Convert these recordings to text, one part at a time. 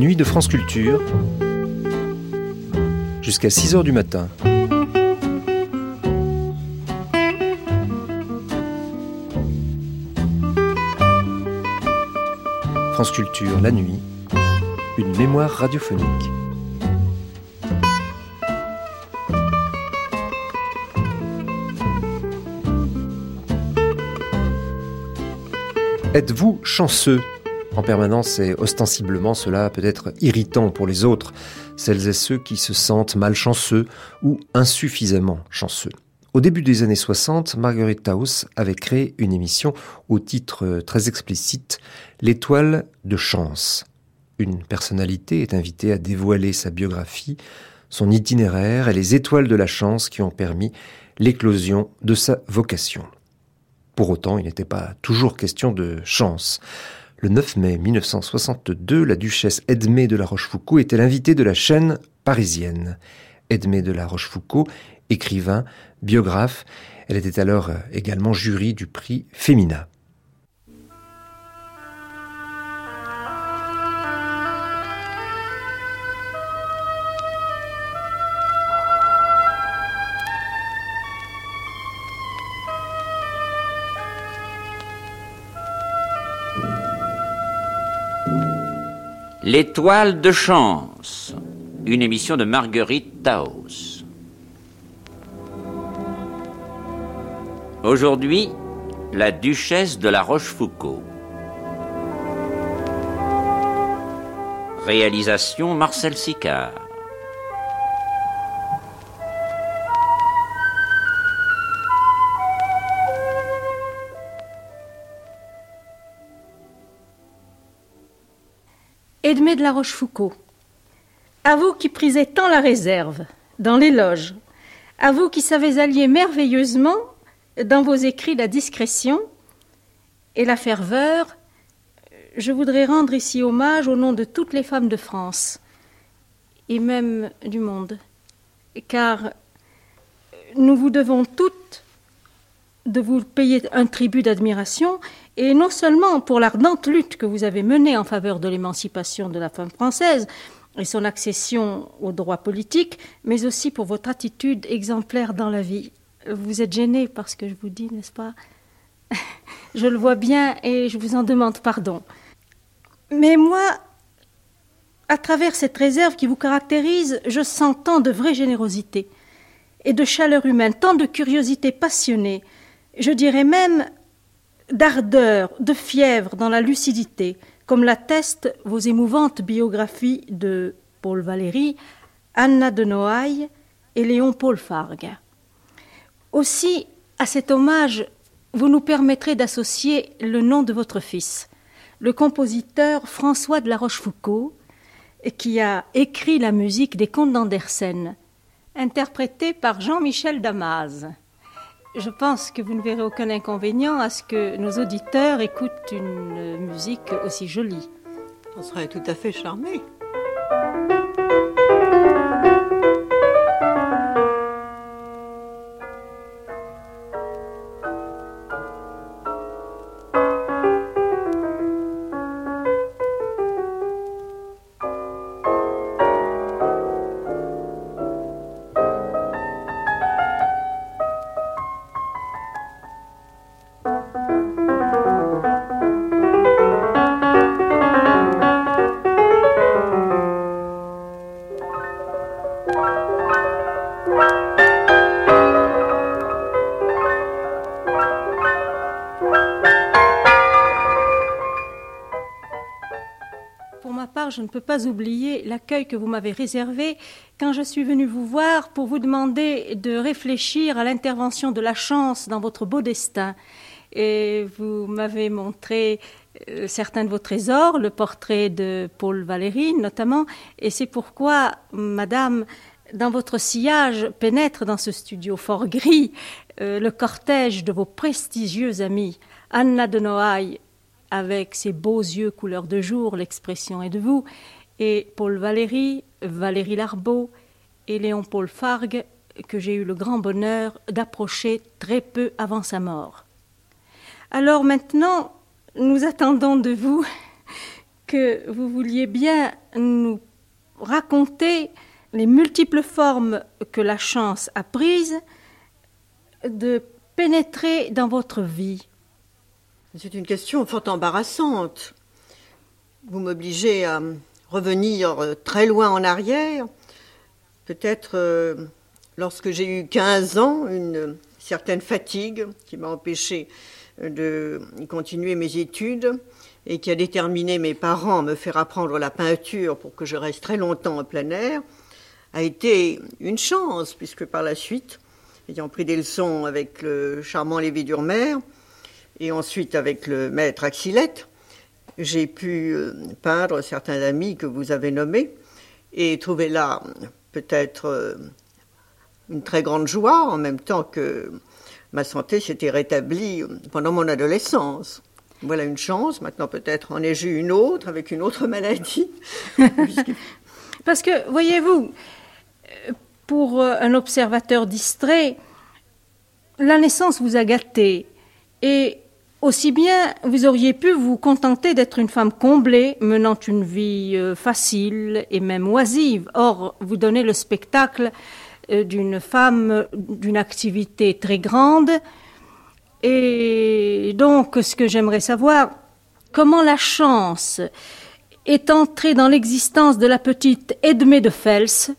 Les nuits de France Culture, jusqu'à 6 heures du matin. France Culture, la nuit, une mémoire radiophonique. Êtes-vous chanceux? En permanence et ostensiblement cela peut être irritant pour les autres, celles et ceux qui se sentent malchanceux ou insuffisamment chanceux. Au début des années 60, Marguerite Taus avait créé une émission au titre très explicite L'étoile de chance. Une personnalité est invitée à dévoiler sa biographie, son itinéraire et les étoiles de la chance qui ont permis l'éclosion de sa vocation. Pour autant, il n'était pas toujours question de chance. Le 9 mai 1962, la duchesse Edmée de la Rochefoucauld était l'invitée de la chaîne parisienne. Edmée de la Rochefoucauld, écrivain, biographe, elle était alors également jury du prix Femina. L'étoile de chance, une émission de Marguerite Taos. Aujourd'hui, la duchesse de la Rochefoucauld. Réalisation Marcel Sicard. Edmé de la Rochefoucauld. À vous qui prisez tant la réserve, dans l'éloge, à vous qui savez allier merveilleusement dans vos écrits la discrétion et la ferveur, je voudrais rendre ici hommage au nom de toutes les femmes de France et même du monde, car nous vous devons toutes de vous payer un tribut d'admiration, et non seulement pour l'ardente lutte que vous avez menée en faveur de l'émancipation de la femme française et son accession aux droits politiques, mais aussi pour votre attitude exemplaire dans la vie. Vous êtes gêné parce que je vous dis, n'est-ce pas? Je le vois bien et je vous en demande pardon. Mais moi, à travers cette réserve qui vous caractérise, je sens tant de vraie générosité et de chaleur humaine, tant de curiosité passionnée, je dirais même d'ardeur, de fièvre dans la lucidité, comme l'attestent vos émouvantes biographies de Paul Valéry, Anna de Noailles et Léon Paul Fargue. Aussi, à cet hommage, vous nous permettrez d'associer le nom de votre fils, le compositeur François de la Rochefoucauld, qui a écrit la musique des contes d'Andersen, interprétée par Jean-Michel Damas. Je pense que vous ne verrez aucun inconvénient à ce que nos auditeurs écoutent une musique aussi jolie. On serait tout à fait je ne peux pas oublier l'accueil que vous m'avez réservé quand je suis venue vous voir pour vous demander de réfléchir à l'intervention de la chance dans votre beau destin. Et vous m'avez montré euh, certains de vos trésors, le portrait de Paul Valéry notamment, et c'est pourquoi, Madame, dans votre sillage pénètre dans ce studio fort gris euh, le cortège de vos prestigieux amis, Anna de Noailles, avec ses beaux yeux couleur de jour, l'expression est de vous, et Paul Valéry, Valérie Larbeau et Léon Paul Fargue, que j'ai eu le grand bonheur d'approcher très peu avant sa mort. Alors maintenant, nous attendons de vous que vous vouliez bien nous raconter les multiples formes que la chance a prises de pénétrer dans votre vie. C'est une question fort embarrassante. Vous m'obligez à revenir très loin en arrière. Peut-être euh, lorsque j'ai eu 15 ans, une certaine fatigue qui m'a empêché de continuer mes études et qui a déterminé mes parents à me faire apprendre la peinture pour que je reste très longtemps en plein air, a été une chance, puisque par la suite, ayant pris des leçons avec le charmant Lévi Durmer, et ensuite avec le maître Axilette, j'ai pu euh, peindre certains amis que vous avez nommés, et trouver là peut-être euh, une très grande joie, en même temps que ma santé s'était rétablie pendant mon adolescence. Voilà une chance. Maintenant, peut-être en ai-je eu une autre avec une autre maladie. Parce que, voyez-vous, pour euh, un observateur distrait, la naissance vous a gâté. Et aussi bien vous auriez pu vous contenter d'être une femme comblée, menant une vie euh, facile et même oisive. Or, vous donnez le spectacle euh, d'une femme d'une activité très grande, et donc, ce que j'aimerais savoir, comment la chance est entrée dans l'existence de la petite Edmée de Fels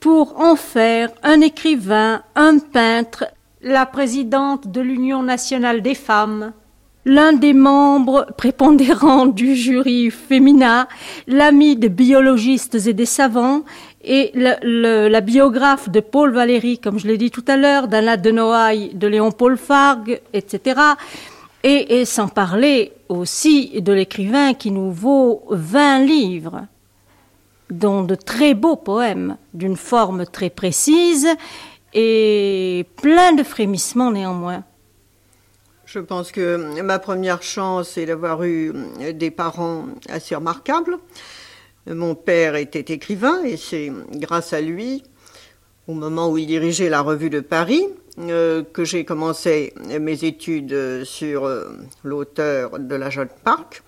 pour en faire un écrivain, un peintre, la présidente de l'Union nationale des femmes, l'un des membres prépondérants du jury féminin, l'ami des biologistes et des savants, et la biographe de Paul Valéry, comme je l'ai dit tout à l'heure, d'Anna de Noailles, de Léon Paul Fargue, etc. Et, sans parler aussi de l'écrivain qui nous vaut 20 livres, dont de très beaux poèmes, d'une forme très précise et plein de frémissements néanmoins. Je pense que ma première chance est d'avoir eu des parents assez remarquables. Mon père était écrivain et c'est grâce à lui, au moment où il dirigeait la revue de Paris, euh, que j'ai commencé mes études sur euh, l'auteur de la Jeune Parc,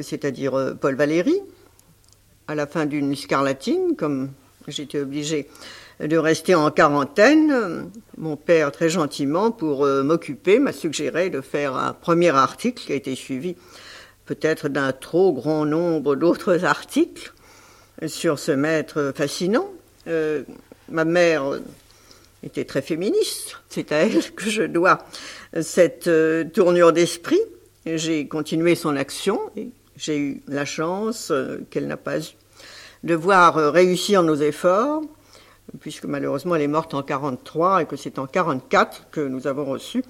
c'est-à-dire euh, Paul Valéry, à la fin d'une scarlatine, comme j'étais obligée de rester en quarantaine. Mon père, très gentiment, pour m'occuper, m'a suggéré de faire un premier article qui a été suivi peut-être d'un trop grand nombre d'autres articles sur ce maître fascinant. Euh, ma mère était très féministe, c'est à elle que je dois cette euh, tournure d'esprit. J'ai continué son action et j'ai eu la chance euh, qu'elle n'a pas eu de voir réussir nos efforts, puisque malheureusement elle est morte en 43 et que c'est en 44 que nous avons reçu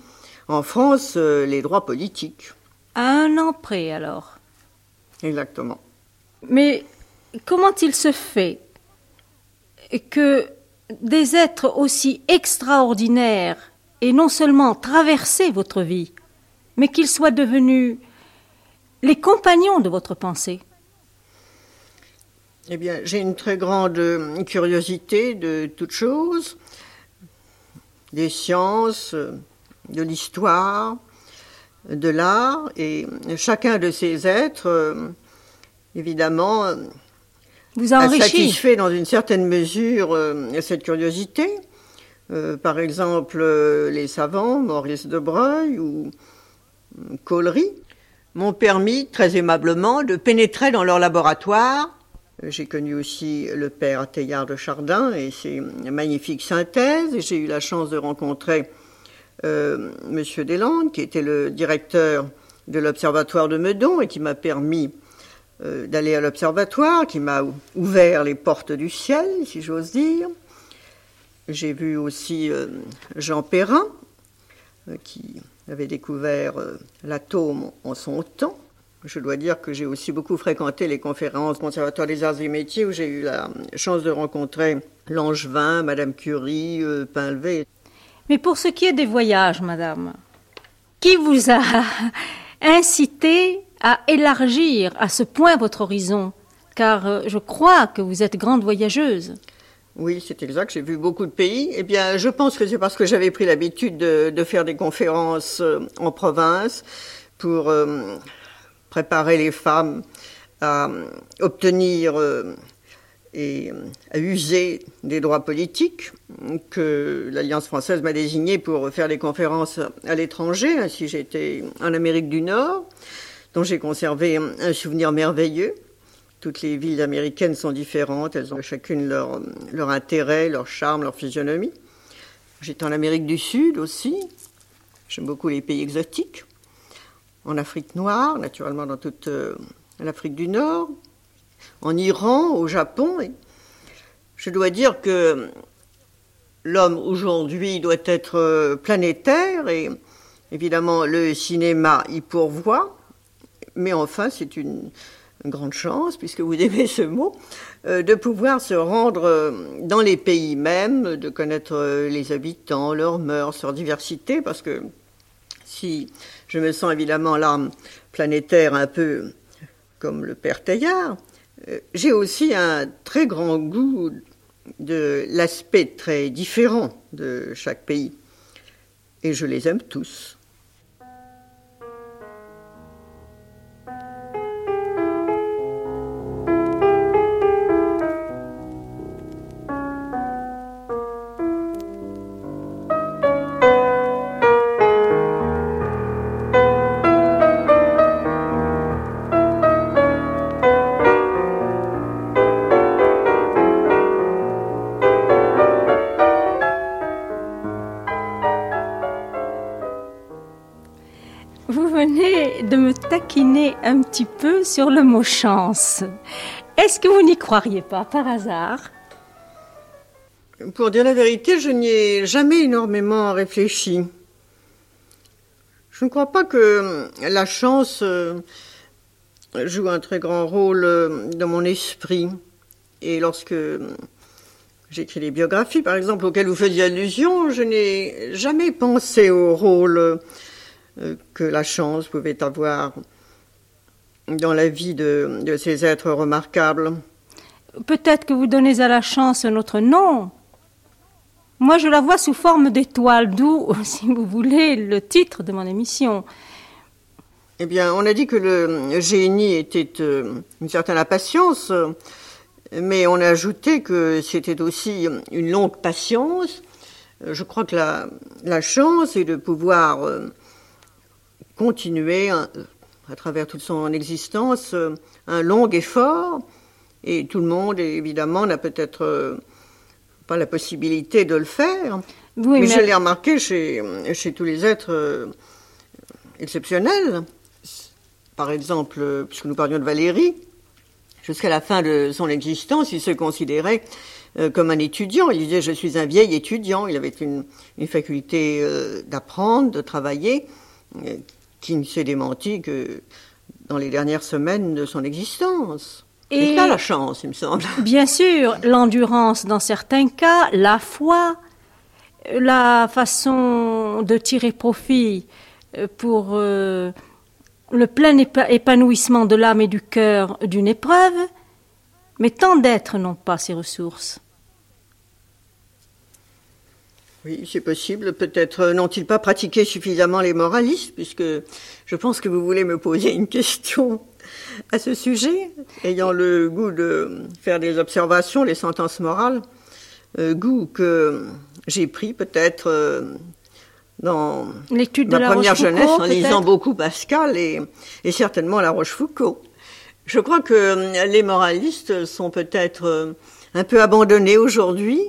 en France les droits politiques. À un an près, alors. Exactement. Mais comment il se fait que des êtres aussi extraordinaires aient non seulement traversé votre vie, mais qu'ils soient devenus les compagnons de votre pensée? Eh bien, j'ai une très grande curiosité de toutes choses, des sciences, de l'histoire, de l'art et chacun de ces êtres, euh, évidemment, vous a, satisfait dans une certaine mesure euh, cette curiosité. Euh, par exemple, les savants, Maurice de Breuil ou Collery, m'ont permis très aimablement de pénétrer dans leur laboratoire. J'ai connu aussi le père Teilhard de Chardin et ses magnifiques synthèses. J'ai eu la chance de rencontrer euh, Monsieur Deslandes, qui était le directeur de l'Observatoire de Meudon et qui m'a permis euh, d'aller à l'Observatoire, qui m'a ouvert les portes du ciel, si j'ose dire. J'ai vu aussi euh, Jean Perrin, qui avait découvert l'atome en son temps. Je dois dire que j'ai aussi beaucoup fréquenté les conférences Conservatoire des Arts et Métiers où j'ai eu la chance de rencontrer Langevin, Madame Curie, Pinlevé. Mais pour ce qui est des voyages, madame, qui vous a incité à élargir à ce point votre horizon? Car euh, je crois que vous êtes grande voyageuse. Oui, c'est exact. J'ai vu beaucoup de pays. Eh bien, je pense que c'est parce que j'avais pris l'habitude de, faire des conférences euh, en province pour euh, préparer les femmes à obtenir et à user des droits politiques que l'Alliance française m'a désigné pour faire des conférences à l'étranger. Ainsi, j'étais en Amérique du Nord, dont j'ai conservé un souvenir merveilleux. Toutes les villes américaines sont différentes, elles ont chacune leur, leur intérêt, leur charme, leur physionomie. J'étais en Amérique du Sud aussi, j'aime beaucoup les pays exotiques. En Afrique noire, naturellement dans toute euh, l'Afrique du Nord, en Iran, au Japon. Et je dois dire que l'homme aujourd'hui doit être euh, planétaire et évidemment le cinéma y pourvoit. Mais enfin, c'est une, grande chance, puisque vous aimez ce mot, euh, de pouvoir se rendre dans les pays mêmes, de connaître les habitants, leurs mœurs, leur diversité, parce que si je me sens évidemment l'âme planétaire un peu comme le père Teilhard, j'ai aussi un très grand goût de l'aspect très différent de chaque pays. Et je les aime tous. Un petit peu sur le mot chance. Est-ce que vous n'y croiriez pas par hasard? Pour dire la vérité, je n'y ai jamais énormément réfléchi. Je ne crois pas que la chance euh, joue un très grand rôle euh, dans mon esprit. Et lorsque j'écris les biographies, par exemple, auxquelles vous faisiez allusion, je n'ai jamais pensé au rôle euh, que la chance pouvait avoir dans la vie de, ces êtres remarquables. Peut-être que vous donnez à la chance notre nom. Moi, je la vois sous forme d'étoile, d'où, si vous voulez, le titre de mon émission. Eh bien, on a dit que le génie était euh, une certaine impatience, mais on a ajouté que c'était aussi une longue patience. Je crois que la, la chance est de pouvoir euh, continuer à travers toute son existence euh, un long effort et tout le monde évidemment n'a peut-être euh, pas la possibilité de le faire. mais, je l'ai remarqué chez, chez tous les êtres euh, exceptionnels. Par exemple, puisque nous parlions de Valérie, jusqu'à la fin de son existence, il se considérait comme un étudiant. Il disait Je suis un vieil étudiant. Il avait une, une faculté d'apprendre, de travailler, qui ne s'est démenti que dans les dernières semaines de son existence. Et a la chance, il me semble. Bien sûr, l'endurance dans certains cas, la foi, la façon de tirer profit euh, pour euh, le plein épanouissement de l'âme et du cœur d'une épreuve, mais tant d'êtres n'ont pas ces ressources. Oui, c'est possible. Peut-être euh, n'ont-ils pas pratiqué suffisamment les moralistes, puisque je pense que vous voulez me poser une question à ce sujet, ayant le goût de faire des observations, les sentences morales, euh, goût que j'ai pris peut-être euh, dans ma première jeunesse en lisant beaucoup Pascal et, et certainement La Rochefoucauld. Je crois que les moralistes sont peut-être un peu abandonnés aujourd'hui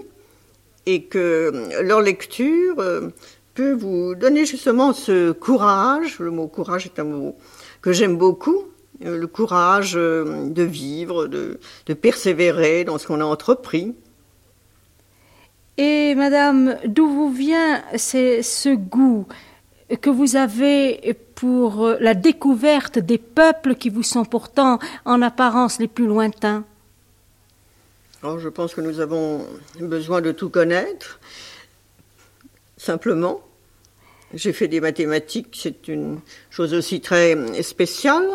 et que leur lecture euh, peut vous donner justement ce courage. Le mot courage est un mot que j'aime beaucoup. Euh, le courage euh, de vivre, de, persévérer dans ce qu'on a entrepris. Et Madame, d'où vous vient ce goût que vous avez pour la découverte des peuples qui vous sont pourtant en apparence les plus lointains? Je pense que nous avons besoin de tout connaître, simplement. J'ai fait des mathématiques, c'est une chose aussi très spéciale.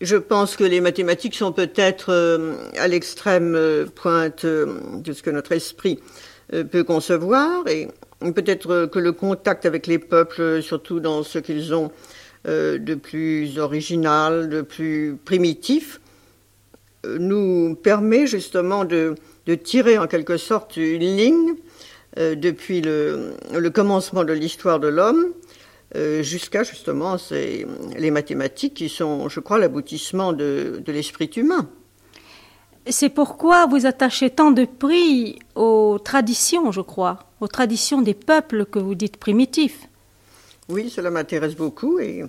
Je pense que les mathématiques sont peut-être euh, à l'extrême euh, pointe euh, de ce que notre esprit peut concevoir, et peut-être que le contact avec les peuples, surtout dans ce qu'ils ont de plus original, de plus primitif, nous permet justement de, tirer en quelque sorte une ligne euh, depuis le, commencement de l'histoire de l'homme jusqu'à justement les mathématiques qui sont, je crois, l'aboutissement de, de l'esprit humain. C'est pourquoi vous attachez tant de prix aux traditions, je crois, aux traditions des peuples que vous dites primitifs. Oui, cela m'intéresse beaucoup et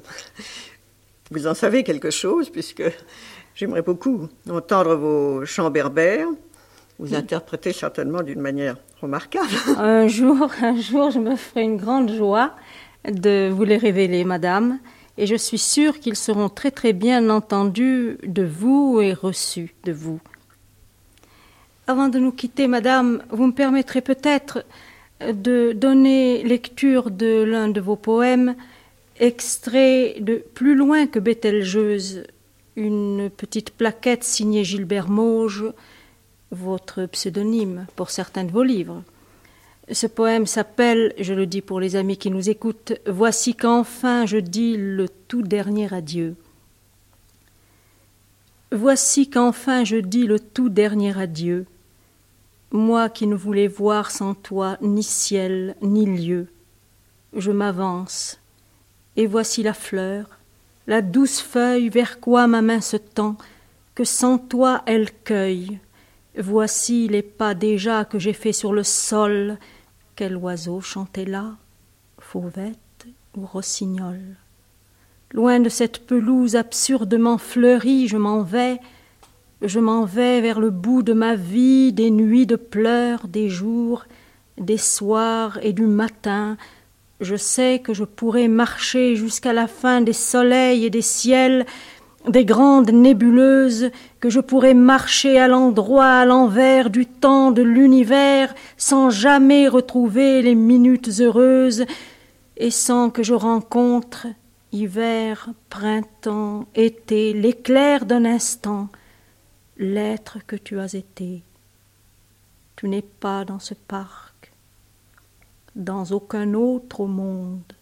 vous en savez quelque chose puisque j'aimerais beaucoup entendre vos chants berbères. Vous interprétez certainement d'une manière remarquable. Un jour, un jour, je me ferai une grande joie de vous les révéler, madame, et je suis sûre qu'ils seront très très bien entendus de vous et reçus de vous. Avant de nous quitter, madame, vous me permettrez peut-être de donner lecture de l'un de vos poèmes, extrait de Plus loin que Bételgeuse, une petite plaquette signée Gilbert Mauge, votre pseudonyme pour certains de vos livres. Ce poème s'appelle, je le dis pour les amis qui nous écoutent, Voici qu'enfin je dis le tout dernier adieu. Voici qu'enfin je dis le tout dernier adieu moi qui ne voulais voir sans toi ni ciel ni lieu. Je m'avance, et voici la fleur, la douce feuille vers quoi ma main se tend, que sans toi elle cueille. Voici les pas déjà que j'ai faits sur le sol. Quel oiseau chantait là, fauvette ou rossignol? Loin de cette pelouse absurdement fleurie, je m'en vais, je m'en vais vers le bout de ma vie, des nuits de pleurs, des jours, des soirs et du matin. Je sais que je pourrai marcher jusqu'à la fin des soleils et des ciels, des grandes nébuleuses, que je pourrai marcher à l'endroit, à l'envers du temps de l'univers, sans jamais retrouver les minutes heureuses, et sans que je rencontre hiver, printemps, été, l'éclair d'un instant, l'être que tu as été. Tu n'es pas dans ce parc, dans aucun autre au monde.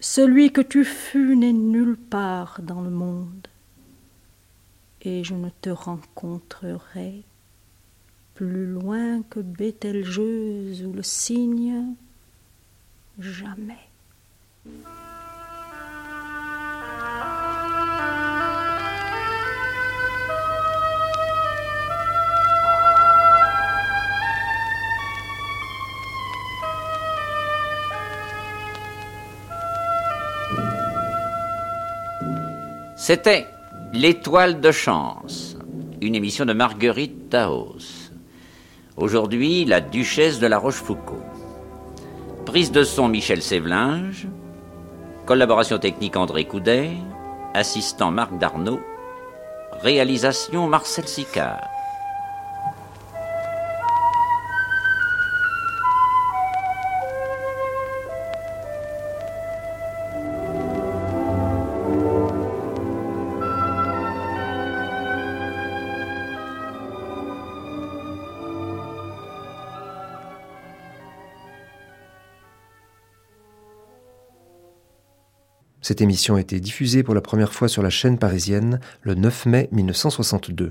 Celui que tu fus n'est nulle part dans le monde, et je ne te rencontrerai plus loin que Bételgeuse ou le cygne, jamais. C'était L'étoile de chance, une émission de Marguerite Taos. Aujourd'hui, la duchesse de la Rochefoucauld. Prise de son Michel Sévelinge, collaboration technique André Coudet, assistant Marc Darnaud, réalisation Marcel Sicard. Cette émission a été diffusée pour la première fois sur la chaîne parisienne le 9 mai 1962.